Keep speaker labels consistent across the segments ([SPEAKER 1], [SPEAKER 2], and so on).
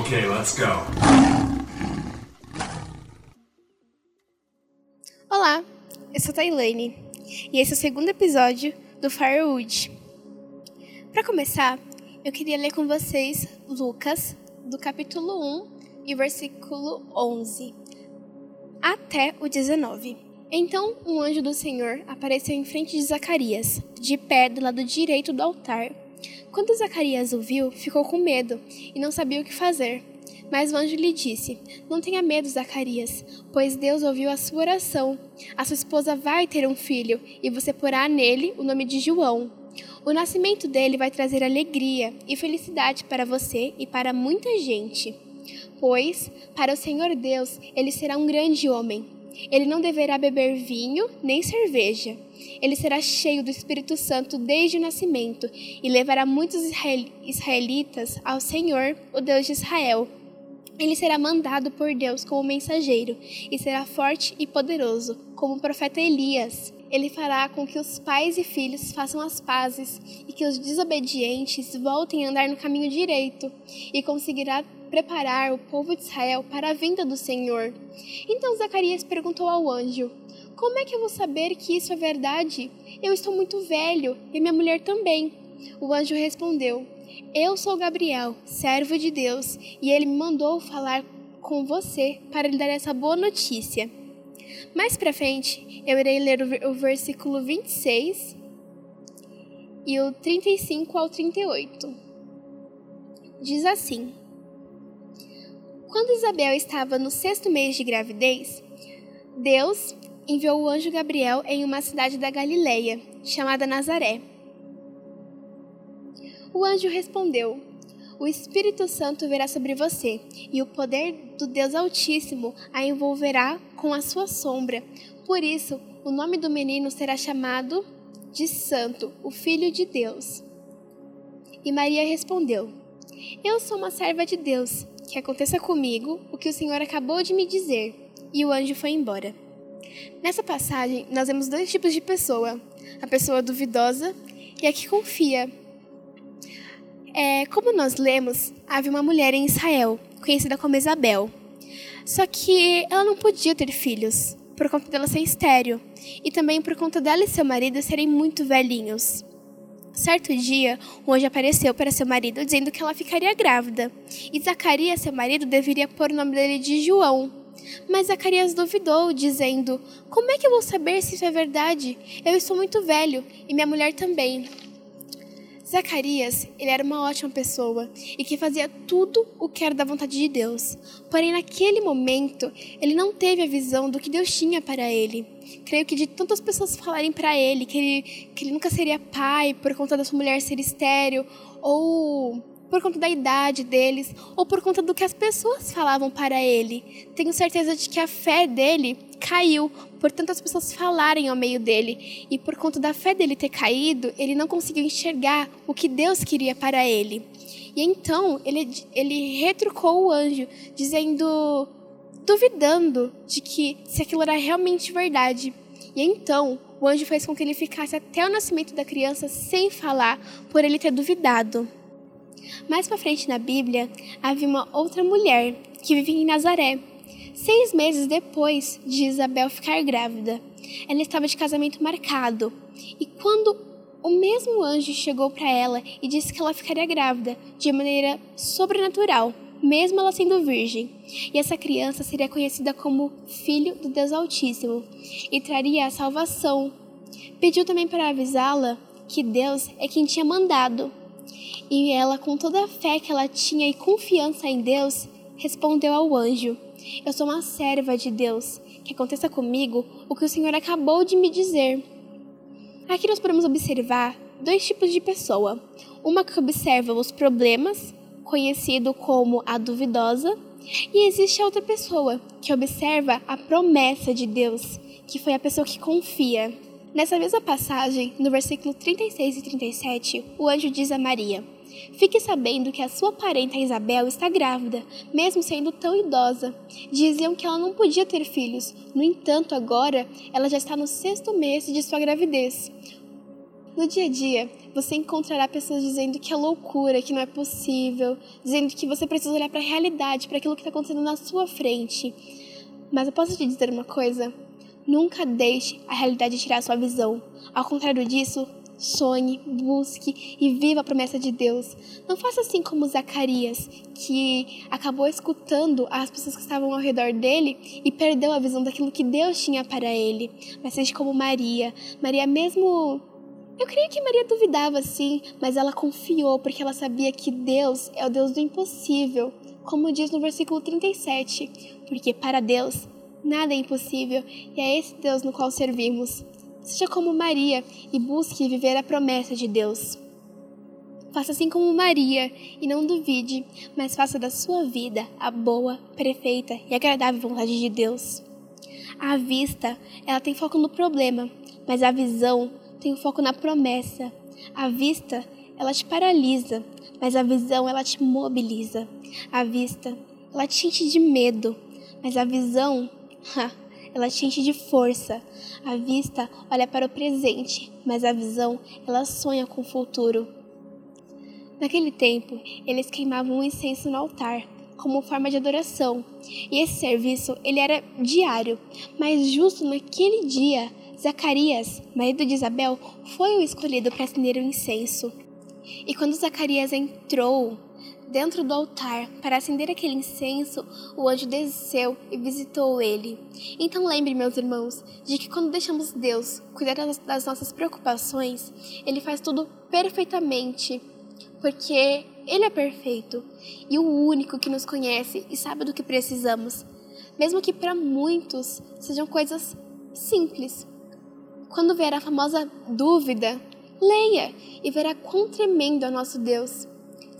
[SPEAKER 1] Okay, let's go.
[SPEAKER 2] Olá, eu sou a Tailane e esse é o segundo episódio do Firewood. Para começar, eu queria ler com vocês Lucas, do capítulo 1 e versículo 11 até o 19. Então um anjo do Senhor apareceu em frente de Zacarias, de pé do lado direito do altar. Quando Zacarias o viu, ficou com medo e não sabia o que fazer. Mas o anjo lhe disse: Não tenha medo, Zacarias, pois Deus ouviu a sua oração. A sua esposa vai ter um filho, e você porá nele o nome de João. O nascimento dele vai trazer alegria e felicidade para você e para muita gente. Pois, para o Senhor Deus, ele será um grande homem. Ele não deverá beber vinho nem cerveja. Ele será cheio do Espírito Santo desde o nascimento e levará muitos israelitas ao Senhor, o Deus de Israel. Ele será mandado por Deus como mensageiro e será forte e poderoso, como o profeta Elias. Ele fará com que os pais e filhos façam as pazes e que os desobedientes voltem a andar no caminho direito e conseguirá preparar o povo de Israel para a vinda do Senhor. Então Zacarias perguntou ao anjo: Como é que eu vou saber que isso é verdade? Eu estou muito velho e minha mulher também. O anjo respondeu: eu sou Gabriel, servo de Deus, e ele me mandou falar com você para lhe dar essa boa notícia. Mais para frente, eu irei ler o versículo 26 e o 35 ao 38. Diz assim: Quando Isabel estava no sexto mês de gravidez, Deus enviou o anjo Gabriel em uma cidade da Galileia, chamada Nazaré o anjo respondeu: O Espírito Santo virá sobre você, e o poder do Deus Altíssimo a envolverá com a sua sombra. Por isso, o nome do menino será chamado de Santo, o Filho de Deus. E Maria respondeu: Eu sou uma serva de Deus. Que aconteça comigo o que o Senhor acabou de me dizer. E o anjo foi embora. Nessa passagem, nós vemos dois tipos de pessoa: a pessoa duvidosa e a que confia, é, como nós lemos, havia uma mulher em Israel, conhecida como Isabel. Só que ela não podia ter filhos, por conta dela ser estéreo, e também por conta dela e seu marido serem muito velhinhos. Certo dia, um anjo apareceu para seu marido dizendo que ela ficaria grávida, e Zacarias, seu marido, deveria pôr o nome dele de João. Mas Zacarias duvidou, dizendo: Como é que eu vou saber se isso é verdade? Eu estou muito velho, e minha mulher também. Zacarias, ele era uma ótima pessoa e que fazia tudo o que era da vontade de Deus. Porém, naquele momento, ele não teve a visão do que Deus tinha para ele. Creio que de tantas pessoas falarem para ele que, ele que ele nunca seria pai por conta da sua mulher ser estéril ou por conta da idade deles ou por conta do que as pessoas falavam para ele. Tenho certeza de que a fé dele caiu por tantas pessoas falarem ao meio dele. E por conta da fé dele ter caído, ele não conseguiu enxergar o que Deus queria para ele. E então ele, ele retrucou o anjo, dizendo, duvidando de que se aquilo era realmente verdade. E então o anjo fez com que ele ficasse até o nascimento da criança sem falar, por ele ter duvidado. Mais para frente na Bíblia, havia uma outra mulher que vivia em Nazaré Seis meses depois de Isabel ficar grávida, ela estava de casamento marcado. E quando o mesmo anjo chegou para ela e disse que ela ficaria grávida de maneira sobrenatural, mesmo ela sendo virgem, e essa criança seria conhecida como Filho do Deus Altíssimo e traria a salvação. Pediu também para avisá-la que Deus é quem tinha mandado. E ela, com toda a fé que ela tinha e confiança em Deus, respondeu ao anjo: eu sou uma serva de Deus. Que aconteça comigo o que o Senhor acabou de me dizer. Aqui nós podemos observar dois tipos de pessoa. Uma que observa os problemas, conhecido como a duvidosa, e existe a outra pessoa que observa a promessa de Deus, que foi a pessoa que confia. Nessa mesma passagem, no versículo 36 e 37, o anjo diz a Maria: Fique sabendo que a sua parenta Isabel está grávida, mesmo sendo tão idosa. Diziam que ela não podia ter filhos, no entanto, agora ela já está no sexto mês de sua gravidez. No dia a dia, você encontrará pessoas dizendo que é loucura, que não é possível, dizendo que você precisa olhar para a realidade, para aquilo que está acontecendo na sua frente. Mas eu posso te dizer uma coisa: nunca deixe a realidade tirar sua visão. Ao contrário disso, sonhe, busque e viva a promessa de Deus. Não faça assim como Zacarias, que acabou escutando as pessoas que estavam ao redor dele e perdeu a visão daquilo que Deus tinha para ele. Mas seja como Maria. Maria, mesmo. Eu creio que Maria duvidava sim, mas ela confiou porque ela sabia que Deus é o Deus do impossível, como diz no versículo 37. Porque para Deus nada é impossível e é esse Deus no qual servimos. Seja como Maria e busque viver a promessa de Deus. Faça assim como Maria e não duvide, mas faça da sua vida a boa, perfeita e agradável vontade de Deus. A vista, ela tem foco no problema, mas a visão tem foco na promessa. A vista, ela te paralisa, mas a visão, ela te mobiliza. A vista, ela te enche de medo, mas a visão, ela te enche de força. A vista olha para o presente, mas a visão, ela sonha com o futuro. Naquele tempo, eles queimavam um incenso no altar, como forma de adoração. E esse serviço, ele era diário, mas justo naquele dia, Zacarias, marido de Isabel, foi o escolhido para acender o incenso. E quando Zacarias entrou dentro do altar para acender aquele incenso, o anjo desceu e visitou ele. Então lembre, meus irmãos, de que quando deixamos Deus cuidar das nossas preocupações, ele faz tudo perfeitamente, porque ele é perfeito e o único que nos conhece e sabe do que precisamos, mesmo que para muitos sejam coisas simples. Quando vier a famosa dúvida, leia e verá quão tremendo é nosso Deus.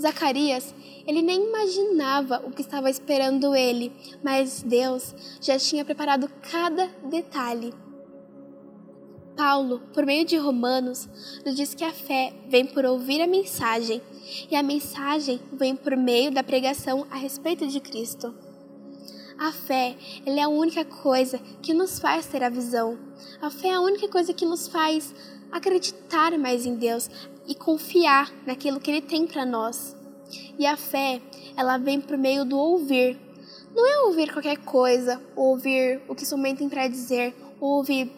[SPEAKER 2] Zacarias, ele nem imaginava o que estava esperando ele, mas Deus já tinha preparado cada detalhe. Paulo, por meio de Romanos, nos diz que a fé vem por ouvir a mensagem, e a mensagem vem por meio da pregação a respeito de Cristo. A fé, ela é a única coisa que nos faz ter a visão. A fé é a única coisa que nos faz acreditar mais em Deus e confiar naquilo que Ele tem para nós. E a fé, ela vem por meio do ouvir. Não é ouvir qualquer coisa, ouvir o que somente tem para dizer, ouvir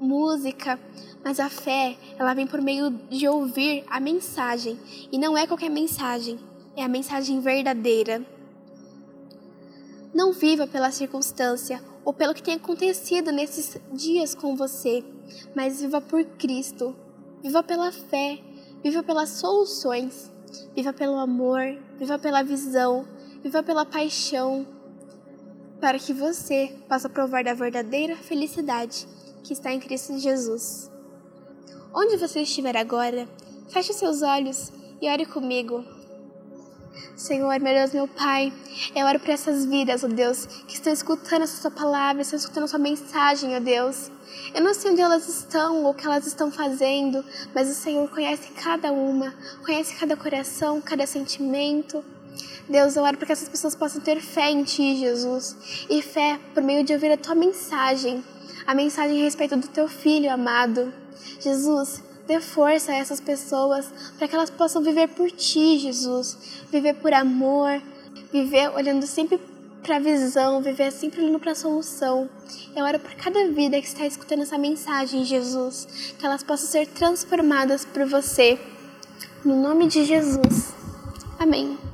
[SPEAKER 2] música, mas a fé, ela vem por meio de ouvir a mensagem. E não é qualquer mensagem, é a mensagem verdadeira. Não viva pela circunstância ou pelo que tem acontecido nesses dias com você, mas viva por Cristo. Viva pela fé, viva pelas soluções. Viva pelo amor, viva pela visão, viva pela paixão, para que você possa provar da verdadeira felicidade que está em Cristo Jesus. Onde você estiver agora, feche seus olhos e ore comigo. Senhor, meu Deus, meu Pai, eu oro por essas vidas, ó Deus, que estão escutando essa sua palavra, estão escutando a sua mensagem, ó Deus. Eu não sei onde elas estão ou o que elas estão fazendo, mas o Senhor conhece cada uma, conhece cada coração, cada sentimento. Deus, eu oro para que essas pessoas possam ter fé em Ti, Jesus, e fé por meio de ouvir a Tua mensagem, a mensagem a respeito do Teu Filho amado. Jesus, Dê força a essas pessoas para que elas possam viver por ti, Jesus. Viver por amor, viver olhando sempre para a visão, viver sempre olhando para a solução. Eu oro por cada vida que está escutando essa mensagem, Jesus, que elas possam ser transformadas por você. No nome de Jesus. Amém.